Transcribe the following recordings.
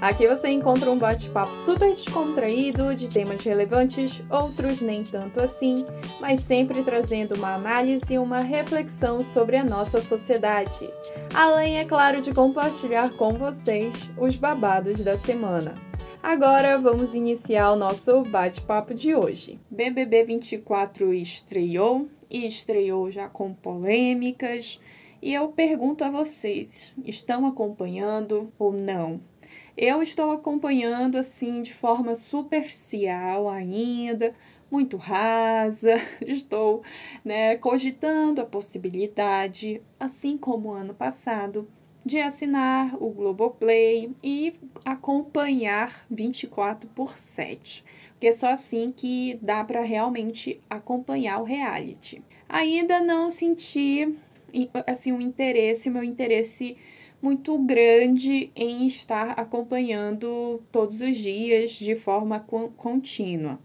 Aqui você encontra um bate-papo super descontraído de temas relevantes, outros nem tanto assim, mas sempre trazendo uma análise e uma reflexão sobre a nossa sociedade. Além, é claro, de compartilhar com vocês os babados da semana. Agora vamos iniciar o nosso bate-papo de hoje. BBB 24 estreou e estreou já com polêmicas. E eu pergunto a vocês: estão acompanhando ou não? Eu estou acompanhando assim de forma superficial ainda, muito rasa. Estou, né, cogitando a possibilidade, assim como ano passado, de assinar o Globoplay e acompanhar 24 por 7 porque é só assim que dá para realmente acompanhar o reality. Ainda não senti assim um interesse, meu interesse muito grande em estar acompanhando todos os dias de forma contínua.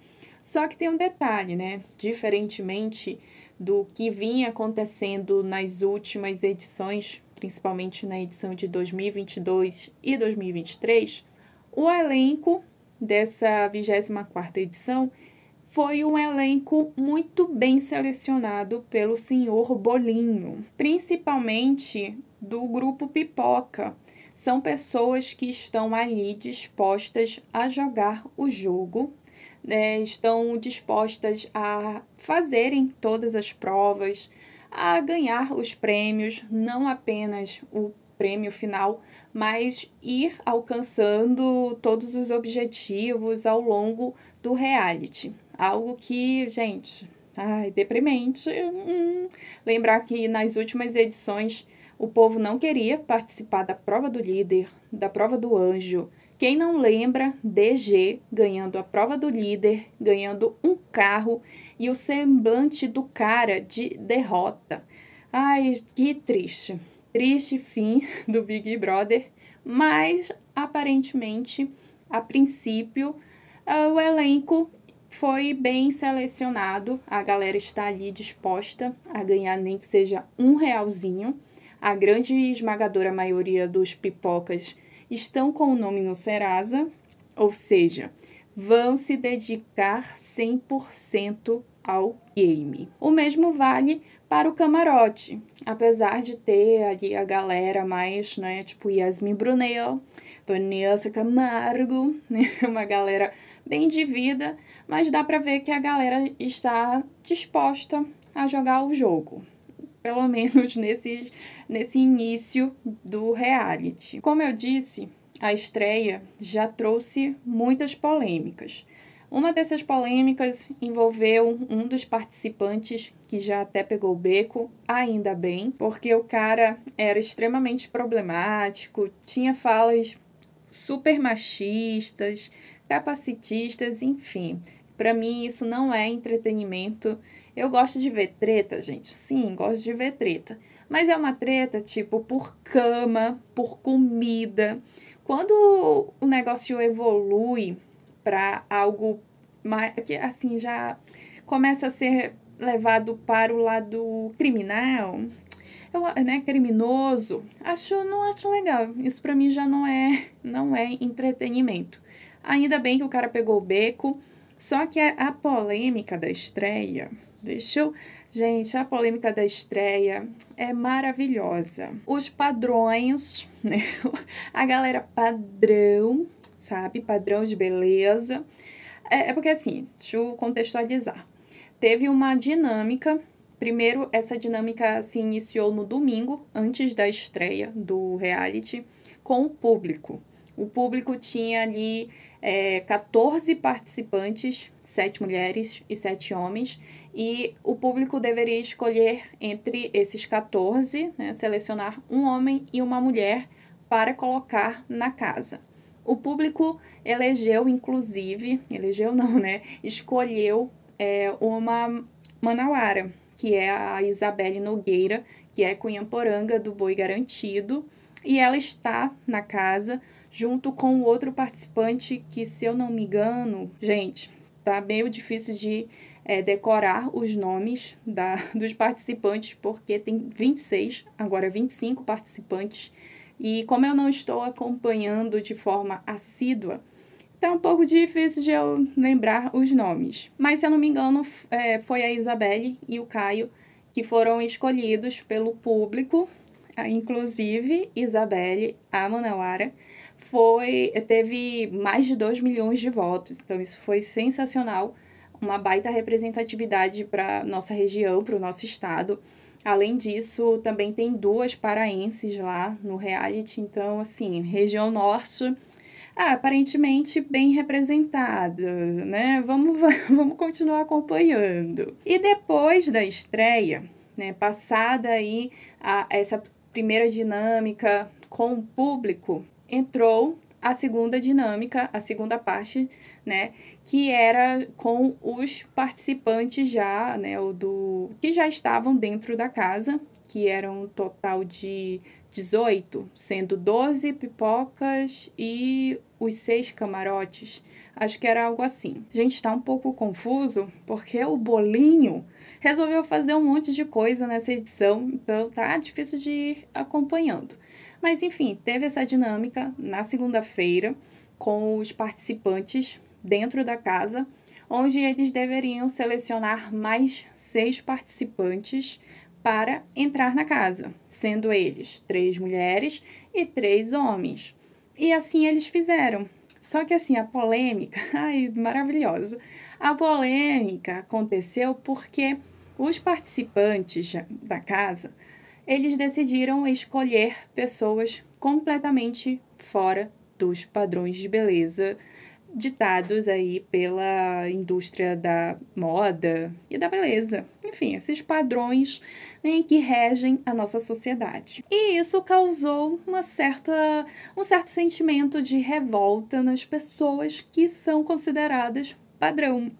Só que tem um detalhe, né? Diferentemente do que vinha acontecendo nas últimas edições, principalmente na edição de 2022 e 2023, o elenco dessa 24ª edição foi um elenco muito bem selecionado pelo senhor Bolinho, principalmente do grupo Pipoca. São pessoas que estão ali dispostas a jogar o jogo, né? estão dispostas a fazerem todas as provas, a ganhar os prêmios, não apenas o prêmio final, mas ir alcançando todos os objetivos ao longo do reality. Algo que, gente, ai, deprimente. Hum. Lembrar que nas últimas edições o povo não queria participar da prova do líder, da prova do anjo. Quem não lembra, DG ganhando a prova do líder, ganhando um carro e o semblante do cara de derrota. Ai, que triste triste fim do Big Brother, mas aparentemente, a princípio, uh, o elenco foi bem selecionado, a galera está ali disposta a ganhar nem que seja um realzinho. A grande esmagadora maioria dos pipocas estão com o nome no Serasa, ou seja, vão se dedicar 100% ao game. O mesmo vale para o camarote, apesar de ter ali a galera mais, né, tipo Yasmin Brunel, Vanessa Camargo, né, uma galera bem de vida, mas dá para ver que a galera está disposta a jogar o jogo, pelo menos nesse, nesse início do reality. Como eu disse, a estreia já trouxe muitas polêmicas. Uma dessas polêmicas envolveu um dos participantes que já até pegou o beco, ainda bem, porque o cara era extremamente problemático, tinha falas super machistas, capacitistas, enfim. Para mim isso não é entretenimento. Eu gosto de ver treta, gente. Sim, gosto de ver treta. Mas é uma treta tipo por cama, por comida. Quando o negócio evolui para algo mais, que assim já começa a ser levado para o lado criminal, eu, né, criminoso, acho não acho legal. Isso para mim já não é não é entretenimento. Ainda bem que o cara pegou o beco, só que a, polêmica da estreia, deixa eu, gente, a polêmica da estreia é maravilhosa. Os padrões, né? A galera padrão sabe? Padrão de beleza. É, é porque assim, deixa eu contextualizar. Teve uma dinâmica. Primeiro, essa dinâmica se iniciou no domingo, antes da estreia do reality, com o público. O público tinha ali é, 14 participantes, 7 mulheres e 7 homens, e o público deveria escolher entre esses 14, né, selecionar um homem e uma mulher para colocar na casa. O público elegeu, inclusive, elegeu não, né? Escolheu é, uma manauara, que é a Isabelle Nogueira, que é cunhamporanga do Boi Garantido, e ela está na casa junto com outro participante que, se eu não me engano, gente, tá meio difícil de é, decorar os nomes da, dos participantes, porque tem 26, agora 25 participantes. E como eu não estou acompanhando de forma assídua, tá um pouco difícil de eu lembrar os nomes. Mas, se eu não me engano, é, foi a Isabelle e o Caio que foram escolhidos pelo público, inclusive Isabelle, a Manauara, foi, teve mais de 2 milhões de votos. Então, isso foi sensacional, uma baita representatividade para nossa região, para o nosso estado. Além disso, também tem duas paraenses lá no reality. Então, assim, região norte, ah, aparentemente bem representada, né? Vamos, vamos continuar acompanhando. E depois da estreia, né, passada aí a, essa primeira dinâmica com o público, entrou a segunda dinâmica, a segunda parte, né, que era com os participantes já, né, o do que já estavam dentro da casa, que eram um total de 18, sendo 12 pipocas e os seis camarotes. Acho que era algo assim. Gente, está um pouco confuso porque o bolinho resolveu fazer um monte de coisa nessa edição, então tá difícil de ir acompanhando. Mas enfim, teve essa dinâmica na segunda-feira com os participantes dentro da casa, onde eles deveriam selecionar mais seis participantes para entrar na casa, sendo eles três mulheres e três homens. E assim eles fizeram. Só que assim, a polêmica, ai, maravilhosa. A polêmica aconteceu porque os participantes da casa eles decidiram escolher pessoas completamente fora dos padrões de beleza ditados aí pela indústria da moda e da beleza. Enfim, esses padrões né, que regem a nossa sociedade. E isso causou uma certa, um certo sentimento de revolta nas pessoas que são consideradas padrão.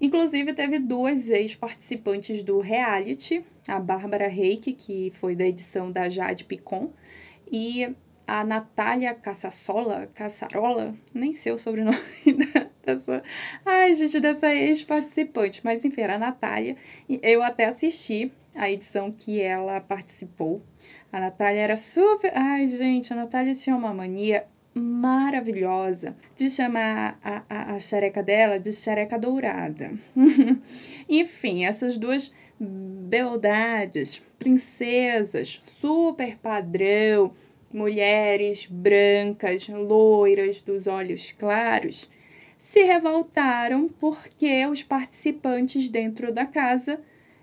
Inclusive, teve duas ex-participantes do reality, a Bárbara Reik, que foi da edição da Jade Picon, e a Natália Caçassola, Caçarola, nem sei o sobrenome dessa, ai gente, dessa ex-participante, mas enfim, era a Natália, eu até assisti a edição que ela participou, a Natália era super, ai gente, a Natália tinha uma mania maravilhosa de chamar a, a, a xereca dela de xereca dourada. Enfim, essas duas beldades, princesas, super padrão, mulheres brancas, loiras, dos olhos claros, se revoltaram porque os participantes dentro da casa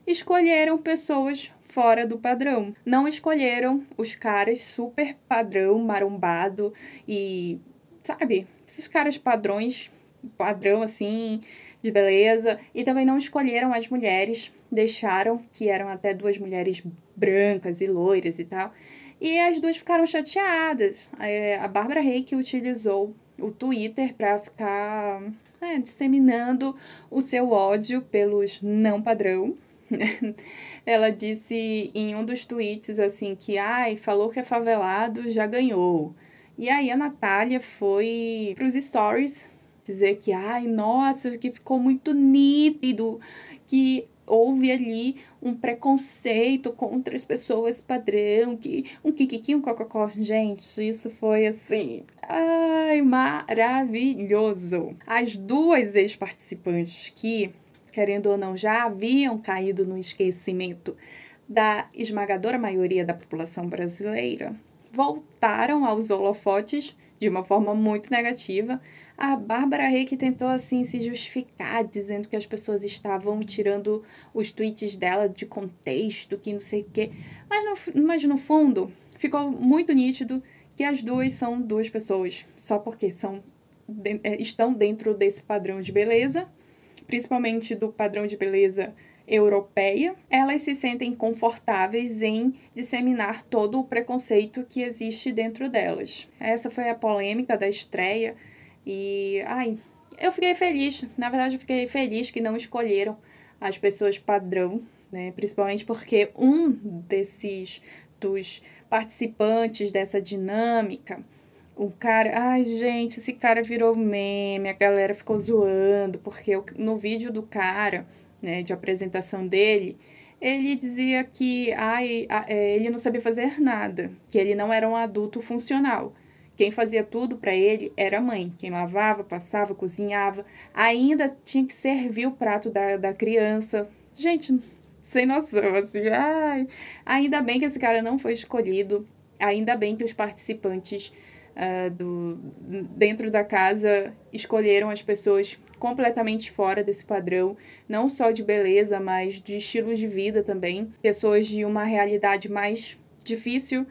escolheram pessoas fora do padrão. Não escolheram os caras super padrão, marombado e, sabe, esses caras padrões, padrão assim, de beleza. E também não escolheram as mulheres, deixaram que eram até duas mulheres brancas e loiras e tal. E as duas ficaram chateadas. É, a Bárbara Reik utilizou o Twitter para ficar é, disseminando o seu ódio pelos não padrão Ela disse em um dos tweets assim que, ai, falou que é favelado, já ganhou. E aí a Natália foi para os stories dizer que, ai, nossa, que ficou muito nítido, que houve ali um preconceito contra as pessoas padrão, que um kikiki, um cococó. Gente, isso foi assim, ai, maravilhoso. As duas ex-participantes que querendo ou não, já haviam caído no esquecimento da esmagadora maioria da população brasileira, voltaram aos holofotes de uma forma muito negativa. A Bárbara Reik tentou assim se justificar, dizendo que as pessoas estavam tirando os tweets dela de contexto, que não sei o quê. Mas no, mas no fundo, ficou muito nítido que as duas são duas pessoas, só porque são, é, estão dentro desse padrão de beleza principalmente do padrão de beleza europeia, elas se sentem confortáveis em disseminar todo o preconceito que existe dentro delas. Essa foi a polêmica da estreia e ai, eu fiquei feliz, na verdade eu fiquei feliz que não escolheram as pessoas padrão, né? Principalmente porque um desses dos participantes dessa dinâmica o cara, ai gente, esse cara virou meme, a galera ficou zoando, porque no vídeo do cara, né, de apresentação dele, ele dizia que ai, é, ele não sabia fazer nada, que ele não era um adulto funcional. Quem fazia tudo para ele era a mãe. Quem lavava, passava, cozinhava, ainda tinha que servir o prato da, da criança. Gente, sem noção, assim, ai. Ainda bem que esse cara não foi escolhido, ainda bem que os participantes uh, do, dentro da casa escolheram as pessoas completamente fora desse padrão, não só de beleza, mas de estilo de vida também. Pessoas de uma realidade mais difícil,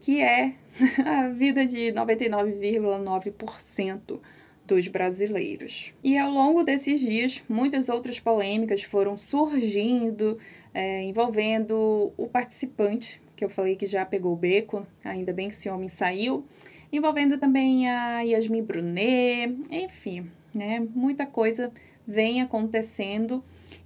que é a vida de 99,9% dos brasileiros. E ao longo desses dias, muitas outras polêmicas foram surgindo, é, envolvendo o participante, que eu falei que já pegou o beco, ainda bem que esse homem saiu, envolvendo também a Yasmin Brunet, enfim, né? Muita coisa vem acontecendo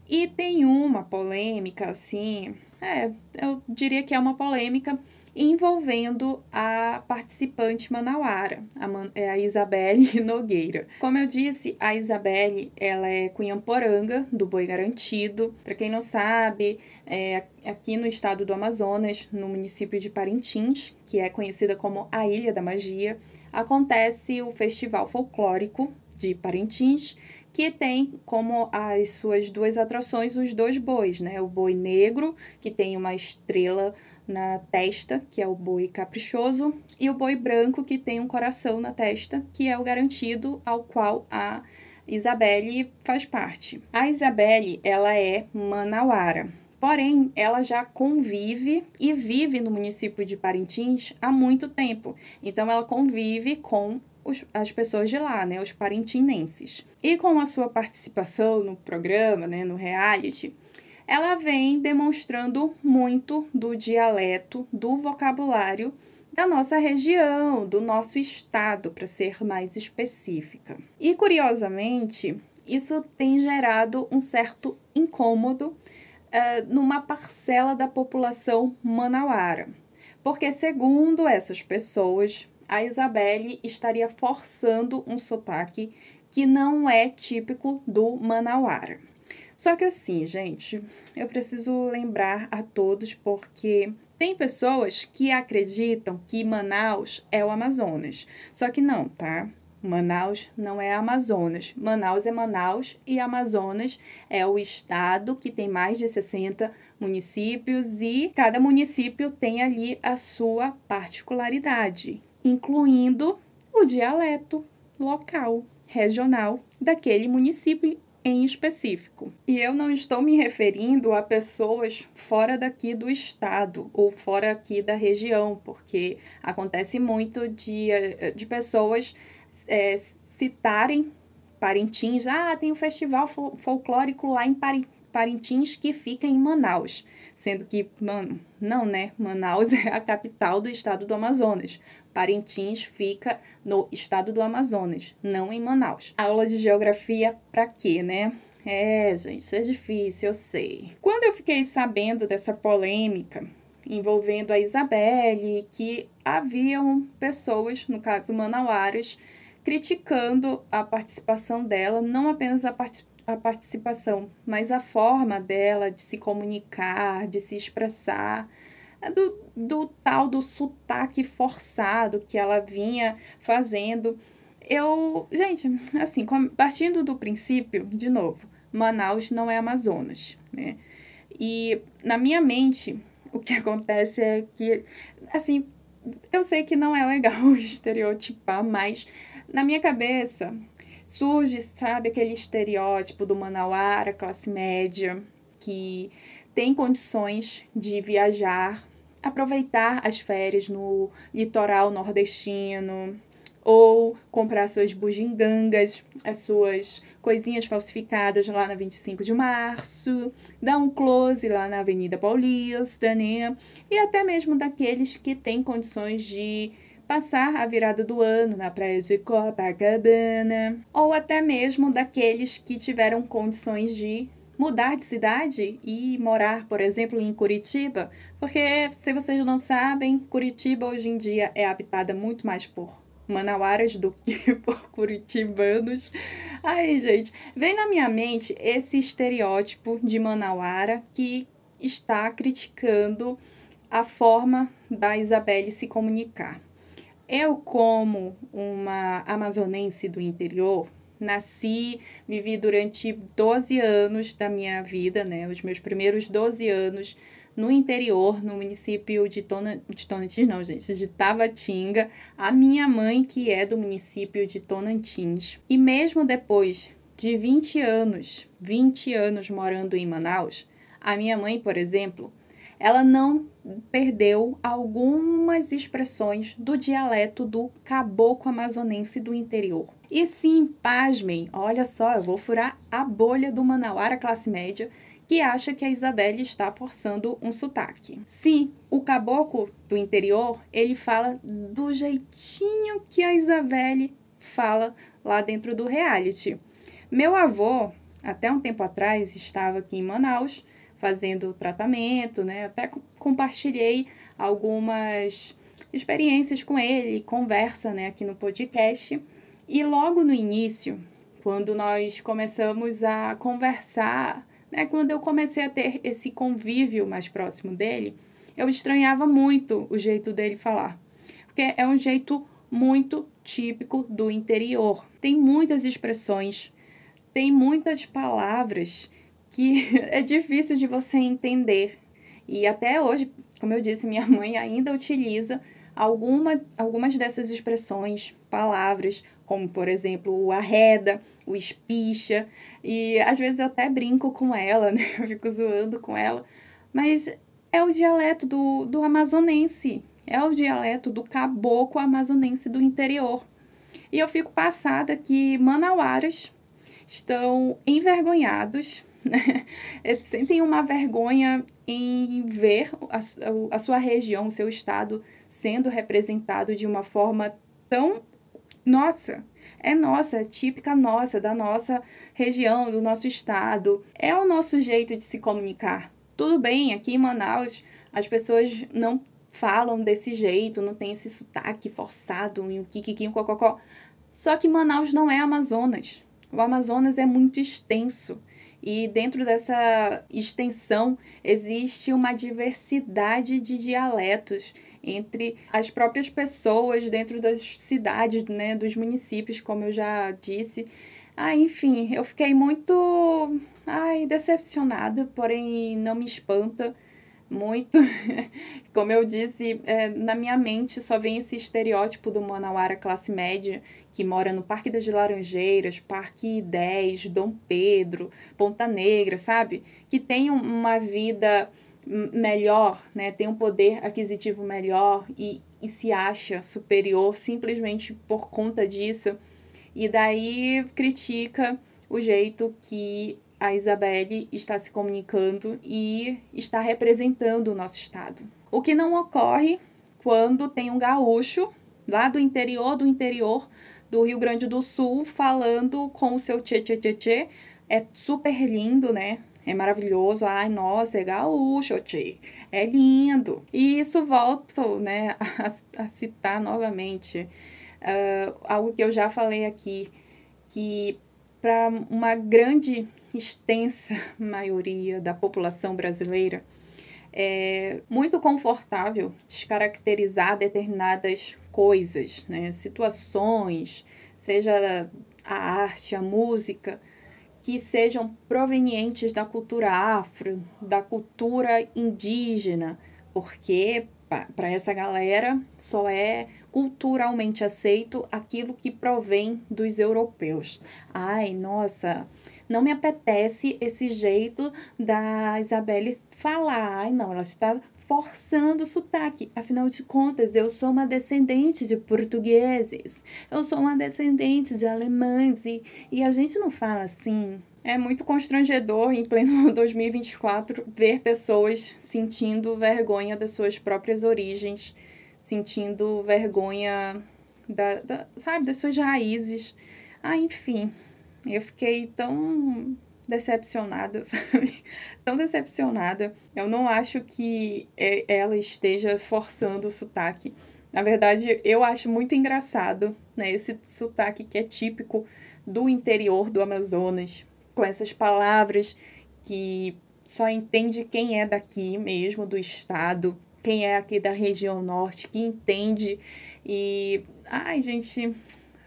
e tem uma polêmica, assim, é, eu diria que é uma polêmica envolvendo a participante manauara, a, Man é a Isabelle Nogueira. Como eu disse, a Isabelle, ela é cunhamporanga do Boi Garantido. Para quem não sabe, é aqui no estado do Amazonas, no município de Parintins, que é conhecida como a Ilha da Magia, acontece o Festival Folclórico de Parintins, que tem como as suas duas atrações os dois bois, né? O boi negro, que tem uma estrela na testa, que é o boi caprichoso, e o boi branco, que tem um coração na testa, que é o garantido ao qual a Isabelle faz parte. A Isabelle, ela é manauara. Porém, ela já convive e vive no município de Parintins há muito tempo. Então, ela convive com as pessoas de lá, né, os parintinenses. E com a sua participação no programa, né, no reality, ela vem demonstrando muito do dialeto, do vocabulário da nossa região, do nosso estado, para ser mais específica. E curiosamente, isso tem gerado um certo incômodo uh, numa parcela da população manauara, porque, segundo essas pessoas, a Isabelle estaria forçando um sotaque que não é típico do manauara. Só que assim, gente, eu preciso lembrar a todos porque tem pessoas que acreditam que Manaus é o Amazonas. Só que não, tá? Manaus não é Amazonas. Manaus é Manaus e Amazonas é o estado que tem mais de 60 municípios e cada município tem ali a sua particularidade, incluindo o dialeto local, regional daquele município em específico. E eu não estou me referindo a pessoas fora daqui do estado ou fora aqui da região, porque acontece muito de, eh, de pessoas é, citarem Parintins. Ah, tem um festival folclórico lá em Parintins que fica em Manaus. Sendo que, mano, não, né? Manaus é a capital do estado do Amazonas. Parintins fica no estado do Amazonas, não em Manaus. Aula de geografia para quê, né? É, gente, isso é difícil, eu sei. Quando eu fiquei sabendo dessa polêmica envolvendo a Isabelle, que haviam pessoas, no caso manauaras, criticando a participação dela, não apenas a, part a participação, mas a forma dela de se comunicar, de se expressar é do, do tal do sotaque forçado que ela vinha fazendo. Eu, gente, assim, partindo do princípio, de novo, Manaus não é Amazonas, né? E na minha mente, o que acontece é que, assim, eu sei que não é legal estereotipar, mas na minha cabeça surge, sabe, aquele estereótipo do manauara, classe média, que tem condições de viajar aproveitar as férias no litoral nordestino ou comprar suas bugigangas, as suas coisinhas falsificadas lá na 25 de março, dar um close lá na Avenida Paulista, né? E até mesmo daqueles que têm condições de passar a virada do ano na praia de Copacabana, ou até mesmo daqueles que tiveram condições de mudar de cidade e morar, por exemplo, em Curitiba, porque se vocês não sabem, Curitiba hoje em dia é habitada muito mais por manauaras do que por curitibanos. Ai, gente, vem na minha mente esse estereótipo de manauara que está criticando a forma da Isabelle se comunicar. Eu, como uma amazonense do interior, nasci, vivi durante 12 anos da minha vida, né, os meus primeiros 12 anos no interior, no município de, Tona, de Tonantins, não, gente, de Tabatinga, a minha mãe, que é do município de Tonantins. E mesmo depois de 20 anos, 20 anos morando em Manaus, a minha mãe, por exemplo, ela não perdeu algumas expressões do dialeto do caboclo amazonense do interior. E sim, pasmem, olha só, eu vou furar a bolha do Manauara classe média que acha que a Isabelle está forçando um sotaque. Sim, o caboclo do interior, ele fala do jeitinho que a Isabelle fala lá dentro do reality. Meu avô, até um tempo atrás, estava aqui em Manaus fazendo tratamento, né? Até compartilhei algumas experiências com ele, conversa, né, aqui no podcast. E logo no início, quando nós começamos a conversar né, quando eu comecei a ter esse convívio mais próximo dele, eu estranhava muito o jeito dele falar. Porque é um jeito muito típico do interior. Tem muitas expressões, tem muitas palavras que é difícil de você entender. E até hoje, como eu disse, minha mãe ainda utiliza alguma, algumas dessas expressões, palavras, como por exemplo o arreda, o espicha, e às vezes eu até brinco com ela, né? Eu fico zoando com ela, mas é o dialeto do, do amazonense, é o dialeto do caboclo amazonense do interior. E eu fico passada que manauaras estão envergonhados? sentem uma vergonha em ver a, a sua região, o seu estado sendo representado de uma forma tão nossa, é nossa, é típica nossa, da nossa região, do nosso estado. É o nosso jeito de se comunicar. Tudo bem, aqui em Manaus as pessoas não falam desse jeito, não tem esse sotaque forçado, um o kikiki, cococó. Só que Manaus não é Amazonas. O Amazonas é muito extenso. E dentro dessa extensão existe uma diversidade de dialetos entre as próprias pessoas dentro das cidades, né, dos municípios, como eu já disse. Ah, enfim, eu fiquei muito ai, decepcionada, porém não me espanta muito. Como eu disse, é, na minha mente só vem esse estereótipo do Manauara classe média, que mora no Parque das Laranjeiras, Parque 10, Dom Pedro, Ponta Negra, sabe? Que tem uma vida melhor, né? Tem um poder aquisitivo melhor e, e se acha superior simplesmente por conta disso. E daí critica o jeito que a Isabelle está se comunicando e está representando o nosso estado. O que não ocorre quando tem um gaúcho lá do interior do interior do Rio Grande do Sul falando com o seu tchê tchê tchê tchê. É super lindo, né? É maravilhoso. Ai, nossa, é gaúcho, tchê. É lindo. E isso volto, né, a, a citar novamente uh, algo que eu já falei aqui, que para uma grande extensa maioria da população brasileira, é muito confortável descaracterizar determinadas coisas, né? situações, seja a arte, a música, que sejam provenientes da cultura afro, da cultura indígena, porque para essa galera só é culturalmente aceito aquilo que provém dos europeus. Ai, nossa, não me apetece esse jeito da Isabelle falar. Ai, não, ela está forçando o sotaque. Afinal de contas, eu sou uma descendente de portugueses, eu sou uma descendente de alemães e, e a gente não fala assim. É muito constrangedor em pleno 2024 ver pessoas sentindo vergonha das suas próprias origens, sentindo vergonha da, da, sabe, das suas raízes. Ah, enfim, eu fiquei tão decepcionada, sabe? Tão decepcionada. Eu não acho que é, ela esteja forçando o sotaque. Na verdade, eu acho muito engraçado, né, esse sotaque que é típico do interior do Amazonas, com essas palavras que só entende quem é daqui mesmo, do estado, quem é aqui da região norte, que entende. E, ai, gente,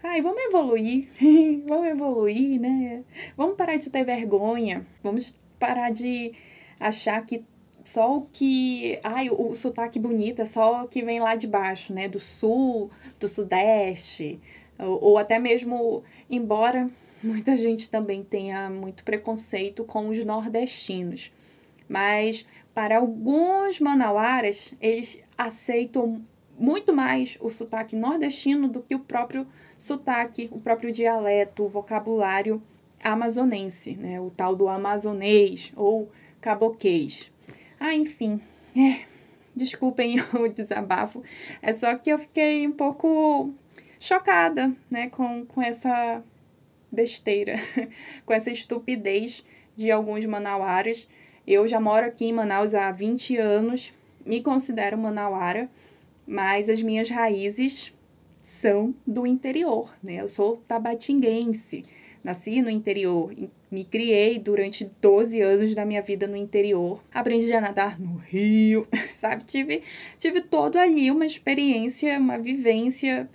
ai, vamos evoluir, vamos evoluir, né? Vamos parar de ter vergonha, vamos parar de achar que só o que. Ai, o, sotaque bonito é só o que vem lá de baixo, né? Do sul, do sudeste, ou, ou até mesmo, embora muita gente também tenha muito preconceito com os nordestinos. Mas para alguns manauaras, eles aceitam muito mais o sotaque nordestino do que o próprio sotaque, o próprio dialeto, o vocabulário amazonense, né? O tal do amazonês ou caboquês. Ah, enfim, é, desculpem o desabafo, é só que eu fiquei um pouco chocada, né, com, com essa besteira, com essa estupidez de alguns manauaras. Eu já moro aqui em Manaus há 20 anos, me considero manauara, mas as minhas raízes são do interior, né? Eu sou tabatinguense, nasci no interior, me criei durante 12 anos da minha vida no interior. Aprendi a nadar no rio, sabe? Tive, tive todo ali uma experiência, uma vivência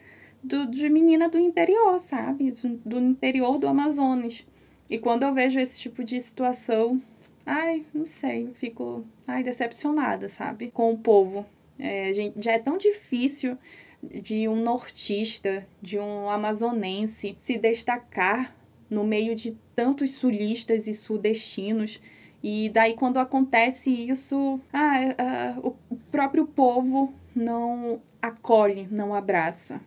do, de menina do interior, sabe? Do, do interior do Amazonas. E quando eu vejo esse tipo de situação, ai, não sei, fico ai, decepcionada, sabe? Com o povo. É, gente, já é tão difícil de um nortista, de um amazonense se destacar no meio de tantos sulistas e sudestinos. E daí, quando acontece isso, ah, ah, o próprio povo não acolhe, não abraça.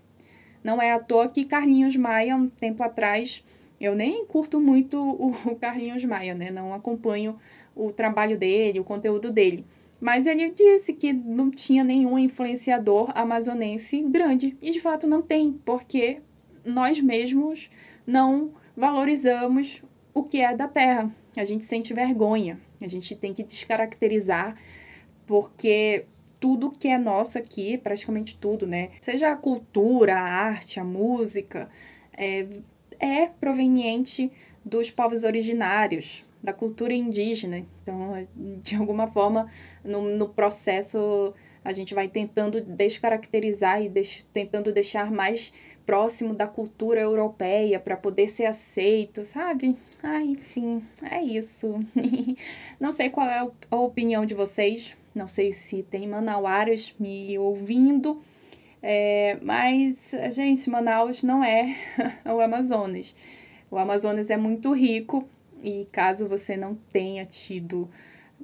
Não é à toa que Carlinhos Maia, um tempo atrás, eu nem curto muito o Carlinhos Maia, né? Não acompanho o trabalho dele, o conteúdo dele. Mas ele disse que não tinha nenhum influenciador amazonense grande. E de fato não tem, porque nós mesmos não valorizamos o que é da terra. A gente sente vergonha, a gente tem que descaracterizar, porque tudo que é nosso aqui, praticamente tudo, né? Seja a cultura, a arte, a música, é, é proveniente dos povos originários, da cultura indígena. Então, de alguma forma, no, no processo, a gente vai tentando descaracterizar e deix, tentando deixar mais próximo da cultura europeia para poder ser aceito, sabe? Ah, enfim, é isso. não sei qual é a opinião de vocês, não sei se tem manauaras me ouvindo, é, mas, gente, Manaus não é o Amazonas. O Amazonas é muito rico e caso você não tenha tido,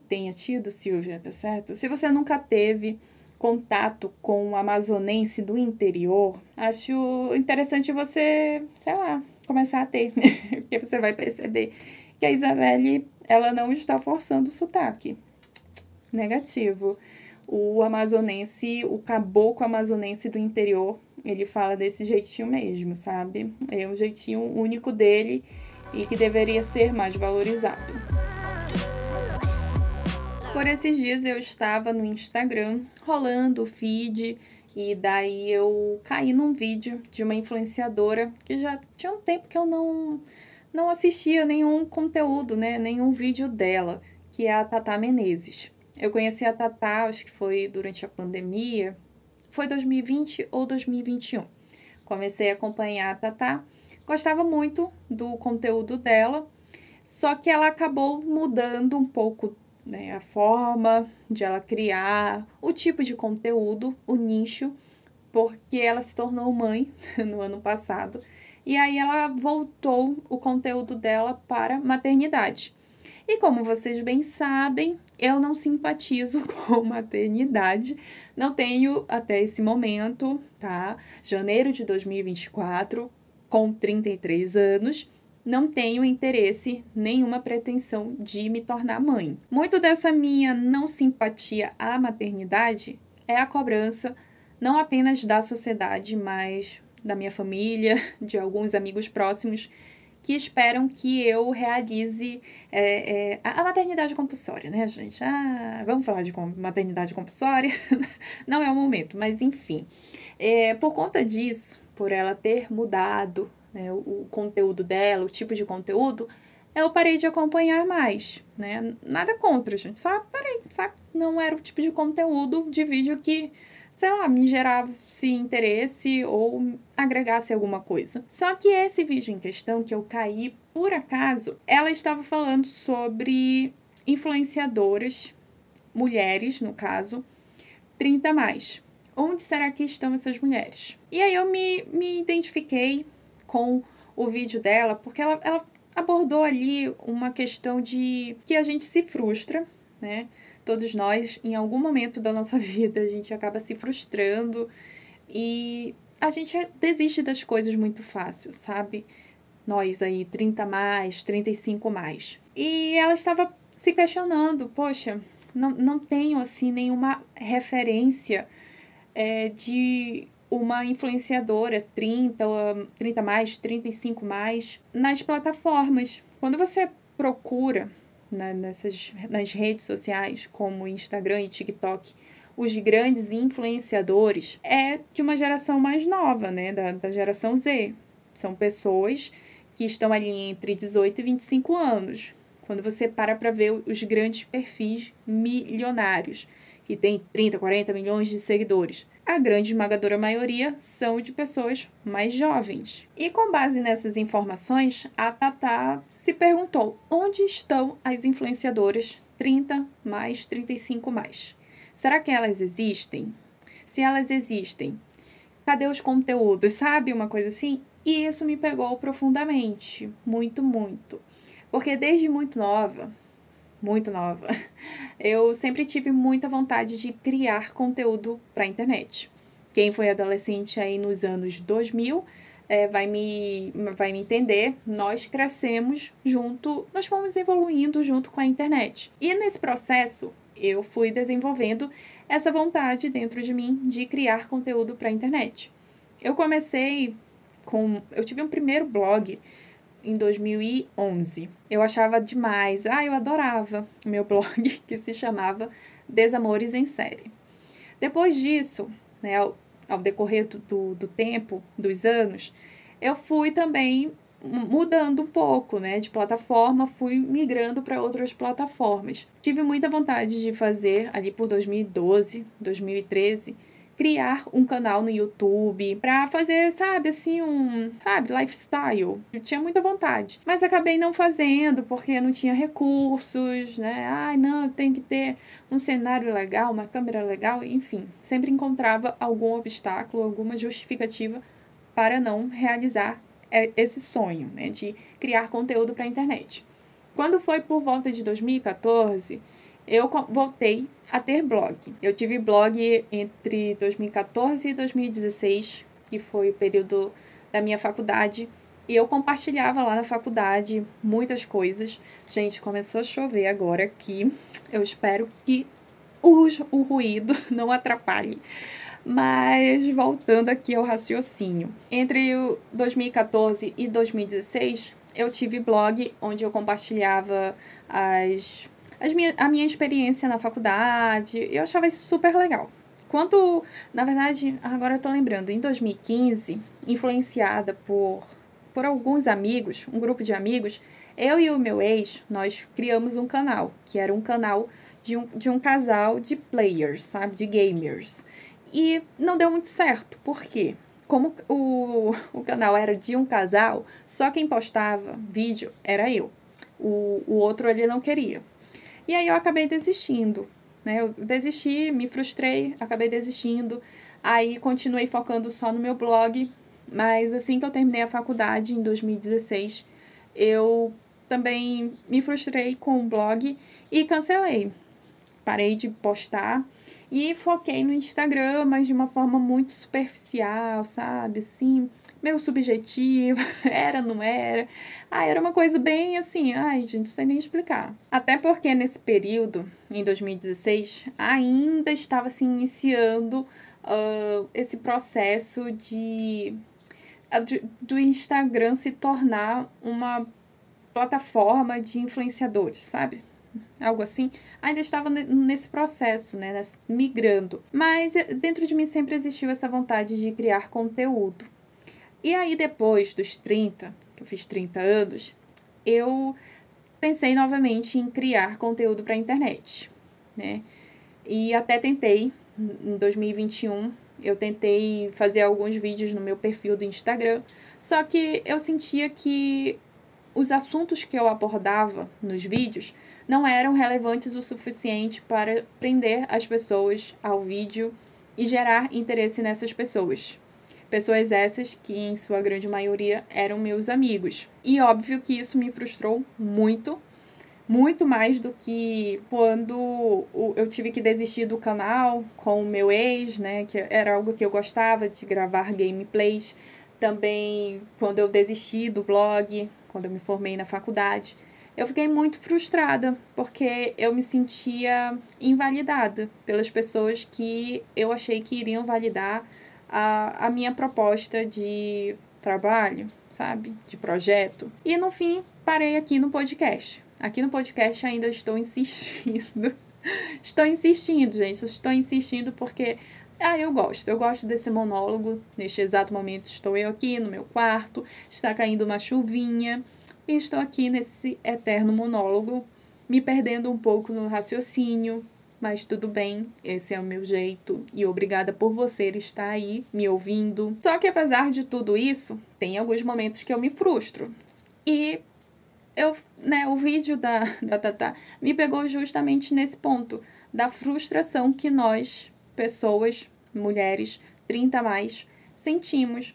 tenha tido, Silvia, tá certo? Se você nunca teve contato com o amazonense do interior, acho interessante você, sei lá, começar a ter, porque você vai perceber que a Isabelle, ela não está forçando o sotaque. Negativo. O amazonense, o caboclo amazonense do interior, ele fala desse jeitinho mesmo, sabe? É um jeitinho único dele e que deveria ser mais valorizado. Por esses dias eu estava no Instagram rolando o feed e daí eu caí num vídeo de uma influenciadora que já tinha um tempo que eu não não assistia nenhum conteúdo, né, nenhum vídeo dela, que é a Tata Menezes. Eu conheci a Tata, acho que foi durante a pandemia, foi 2020 ou 2021. Comecei a acompanhar a Tata, gostava muito do conteúdo dela, só que ela acabou mudando um pouco né, a forma de ela criar, o tipo de conteúdo, o nicho, porque ela se tornou mãe no ano passado e aí ela voltou o conteúdo dela para maternidade. E como vocês bem sabem, eu não simpatizo com maternidade, não tenho até esse momento, tá? Janeiro de 2024, com 33 anos, não tenho interesse, nenhuma pretensão de me tornar mãe. Muito dessa minha não simpatia à maternidade é a cobrança não apenas da sociedade, mas da minha família, de alguns amigos próximos que esperam que eu realize é, é, a maternidade compulsória, né, gente? Ah, vamos falar de maternidade compulsória? Não é o momento, mas enfim. É, por conta disso, por ela ter mudado né, o, conteúdo dela, o tipo de conteúdo, eu parei de acompanhar mais, né? Nada contra, gente. Só parei, sabe? Não era o tipo de conteúdo de vídeo que, sei lá, me gerava-se interesse ou agregasse alguma coisa. Só que esse vídeo em questão que eu caí por acaso, ela estava falando sobre influenciadoras, mulheres, no caso, 30 mais. Onde será que estão essas mulheres? E aí eu me, me identifiquei com o vídeo dela, porque ela, ela abordou ali uma questão de que a gente se frustra, né? Todos nós, em algum momento da nossa vida, a gente acaba se frustrando e a gente desiste das coisas muito fácil, sabe? Nós aí, 30 mais, 35 mais. E ela estava se questionando, poxa, não, não tenho assim nenhuma referência é, de uma influenciadora 30, 30 mais, 35 mais nas plataformas. Quando você procura né, nessas, nas redes sociais, como Instagram e TikTok, os grandes influenciadores, é de uma geração mais nova, né? Da, da geração Z. São pessoas que estão ali entre 18 e 25 anos. Quando você para para ver os grandes perfis milionários, que tem 30, 40 milhões de seguidores a grande esmagadora maioria são de pessoas mais jovens. E com base nessas informações, a Tata se perguntou: onde estão as influenciadoras 30 mais 35 mais? Será que elas existem? Se elas existem, cadê os conteúdos? Sabe uma coisa assim? E isso me pegou profundamente, muito, muito. Porque desde muito nova, muito nova, eu sempre tive muita vontade de criar conteúdo para a internet. Quem foi adolescente aí nos anos 2000 é, vai, me, vai me entender. Nós crescemos junto, nós fomos evoluindo junto com a internet. E nesse processo, eu fui desenvolvendo essa vontade dentro de mim de criar conteúdo para a internet. Eu comecei com. Eu tive um primeiro blog em 2011. Eu achava demais, ah, eu adorava o meu blog que se chamava Desamores em Série. Depois disso, né, ao, ao decorrer do, do, do tempo, dos anos, eu fui também mudando um pouco, né, de plataforma, fui migrando para outras plataformas. Tive muita vontade de fazer ali por 2012, 2013 criar um canal no YouTube para fazer, sabe, assim, um, sabe, lifestyle. Eu tinha muita vontade, mas acabei não fazendo porque não tinha recursos, né? Ai, não, tem que ter um cenário legal, uma câmera legal, enfim, sempre encontrava algum obstáculo, alguma justificativa para não realizar é, esse sonho, né, de criar conteúdo para a internet. Quando foi por volta de 2014, eu voltei a ter blog. Eu tive blog entre 2014 e 2016, que foi o período da minha faculdade, e eu compartilhava lá na faculdade muitas coisas. Gente, começou a chover agora aqui. Eu espero que o, o ruído não atrapalhe. Mas voltando aqui ao raciocínio. Entre 2014 e 2016, eu tive blog onde eu compartilhava as as minha, a minha experiência na faculdade. Eu achava isso super legal. Quando, na verdade, agora eu tô lembrando, em 2015, influenciada por, por alguns amigos, um grupo de amigos, eu e o meu ex, nós criamos um canal, que era um canal de um, de um casal de players, sabe? De gamers. E não deu muito certo. Por quê? Como o, o canal era de um casal, só quem postava vídeo era eu. O, o outro ele não queria. E aí eu acabei desistindo, né? Eu desisti, me frustrei, acabei desistindo. Aí continuei focando só no meu blog, mas assim que eu terminei a faculdade em 2016, eu também me frustrei com o blog e cancelei. Parei de postar e foquei no Instagram, mas de uma forma muito superficial, sabe? Assim, meio subjetiva, era, não era. Ah, era uma coisa bem assim, ai, gente, não sei nem explicar. Até porque nesse período, em 2016, ainda estava se iniciando uh, esse processo de, de, do Instagram se tornar uma plataforma de influenciadores, sabe? algo assim, ainda estava nesse processo, né, migrando. Mas eh, dentro de mim sempre existiu essa vontade de criar conteúdo. E aí depois dos 30, que eu fiz 30 anos, eu pensei novamente em criar conteúdo para a internet, né? E até tentei em 2021, eu tentei fazer alguns vídeos no meu perfil do Instagram, só que eu sentia que os assuntos que eu abordava nos vídeos não eram relevantes o suficiente para prender as pessoas ao vídeo e gerar interesse nessas pessoas. Pessoas essas que, em sua grande maioria, eram meus amigos. E óbvio que isso me frustrou muito, muito mais do que quando eu tive que desistir do canal com o meu ex, né? Que era algo que eu gostava de gravar gameplays. Também quando eu desisti do blog, quando eu me formei na faculdade, eu fiquei muito frustrada porque eu me sentia invalidada pelas pessoas que eu achei que iriam validar a, a minha proposta de trabalho, sabe? De projeto. E no fim, parei aqui no podcast. Aqui no podcast ainda estou insistindo. estou insistindo, gente. Estou insistindo porque ah, eu gosto. Eu gosto desse monólogo. Neste exato momento estou eu aqui no meu quarto, está caindo uma chuvinha e estou aqui nesse eterno monólogo, me perdendo um pouco no raciocínio, mas tudo bem, esse é o meu jeito e obrigada por você estar aí me ouvindo. Só que apesar de tudo isso, tem alguns momentos que eu me frustro. E eu, né, o vídeo da, da Tata me pegou justamente nesse ponto da frustração que nós, pessoas, mulheres, 30 a mais, sentimos.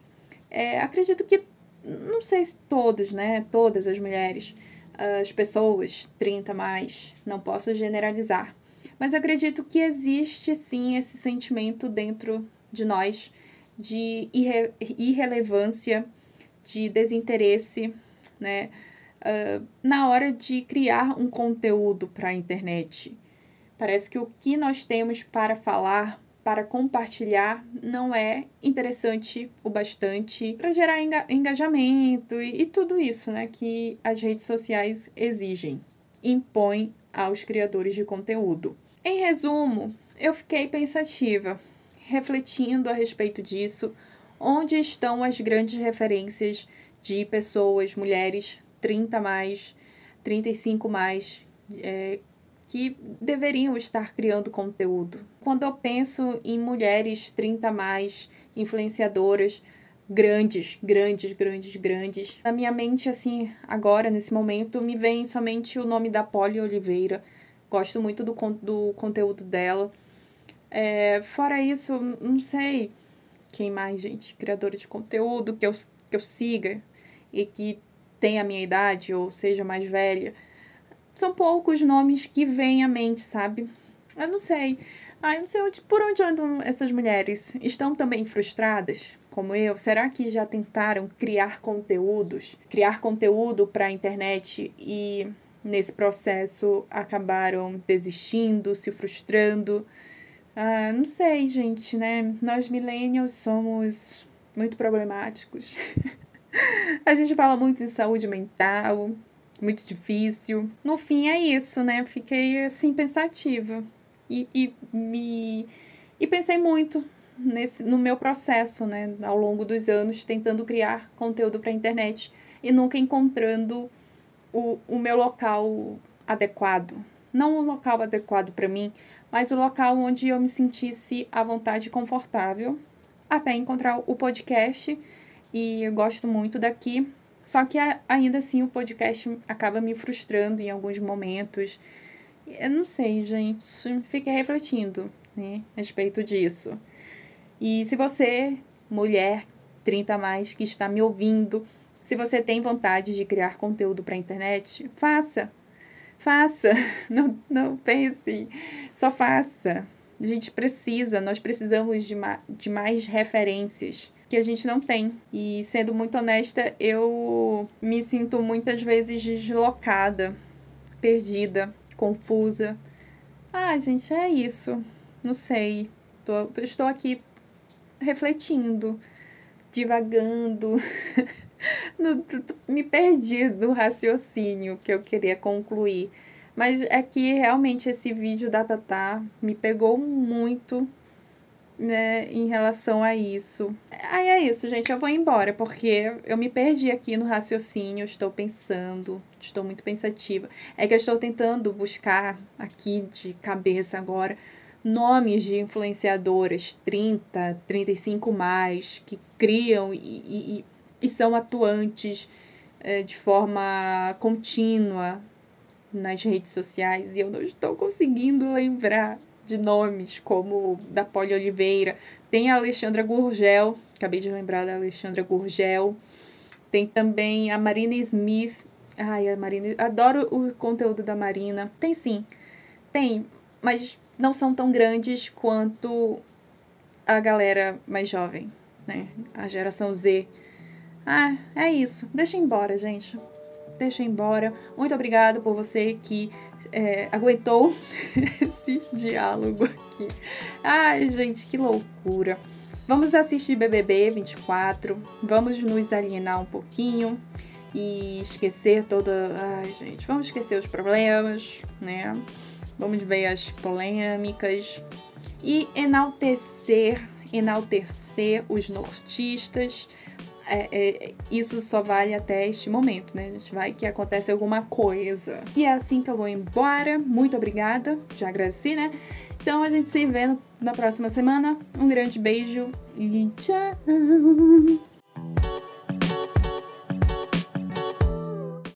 É, acredito que, não sei se todos, né? Todas as mulheres, as pessoas 30 a mais, não posso generalizar. Mas acredito que existe sim esse sentimento dentro de nós de irre irrelevância, de desinteresse, né? Uh, na hora de criar um conteúdo para a internet. Parece que o que nós temos para falar para compartilhar não é interessante o bastante para gerar enga engajamento e, e, tudo isso né, que as redes sociais exigem, impõem aos criadores de conteúdo. Em resumo, eu fiquei pensativa, refletindo a respeito disso, onde estão as grandes referências de pessoas, mulheres 30 mais, 35 mais, é, que deveriam estar criando conteúdo. Quando eu penso em mulheres 30 mais, influenciadoras, grandes, grandes, grandes, grandes, na minha mente, assim, agora, nesse momento, me vem somente o nome da Polly Oliveira. Gosto muito do, do conteúdo dela. É, fora isso, não sei quem mais, gente, criadora de conteúdo que eu, que eu siga e que tenha a minha idade ou seja mais velha são poucos nomes que vêm à mente, sabe? Eu não sei. Ah, eu não sei onde, por onde andam essas mulheres. Estão também frustradas, como eu? Será que já tentaram criar conteúdos, criar conteúdo para a internet e nesse processo acabaram desistindo, se frustrando? Ah, não sei, gente, né? Nós millennials somos muito problemáticos. a gente fala muito em saúde mental, muito difícil. No fim é isso, né? Fiquei assim pensativa e, e me e pensei muito nesse no meu processo, né, ao longo dos anos tentando criar conteúdo para internet e nunca encontrando o, o meu local adequado. Não o local adequado para mim, mas o local onde eu me sentisse à vontade e confortável, até encontrar o podcast. E eu gosto muito daqui, só que ainda assim o podcast acaba me frustrando em alguns momentos. Eu não sei, gente. Fiquei refletindo né, a respeito disso. E se você, mulher 30 a mais, que está me ouvindo, se você tem vontade de criar conteúdo para a internet, faça. Faça. Não, não pense. Só faça. A gente precisa, nós precisamos de, ma de mais referências que a gente não tem. E sendo muito honesta, eu me sinto muitas vezes deslocada, perdida, confusa. Ah, gente, é isso. Não sei. Tô, estou aqui refletindo, divagando. no, me perdi no raciocínio que eu queria concluir. Mas é que realmente esse vídeo da Tatá me pegou muito né, em relação a isso. Aí é isso, gente. Eu vou embora, porque eu me perdi aqui no raciocínio. Estou pensando, estou muito pensativa. É que eu estou tentando buscar aqui de cabeça agora nomes de influenciadoras 30, 35 mais, que criam e, e, e são atuantes é, de forma contínua nas redes sociais e eu não estou conseguindo lembrar de nomes como da Poli Oliveira. Tem a Alexandra Gurgel, acabei de lembrar da Alexandra Gurgel. Tem também a Marina Smith. Ai, a Marina, adoro o conteúdo da Marina. Tem sim. Tem, mas não são tão grandes quanto a galera mais jovem, né? A geração Z. Ah, é isso. Deixa embora, gente deixa embora. Muito obrigada por você que é, aguentou esse diálogo aqui. Ai, gente, que loucura. Vamos assistir BBB 24, vamos nos alienar um pouquinho e esquecer toda. Ai, gente, vamos esquecer os problemas, né? Vamos ver as polêmicas e enaltecer, enaltecer os nortistas, é, é, isso só vale até este momento, né? A gente vai que acontece alguma coisa. E é assim que eu vou embora. Muito obrigada. Já agradeci, né? Então a gente se vê na próxima semana. Um grande beijo e tchau!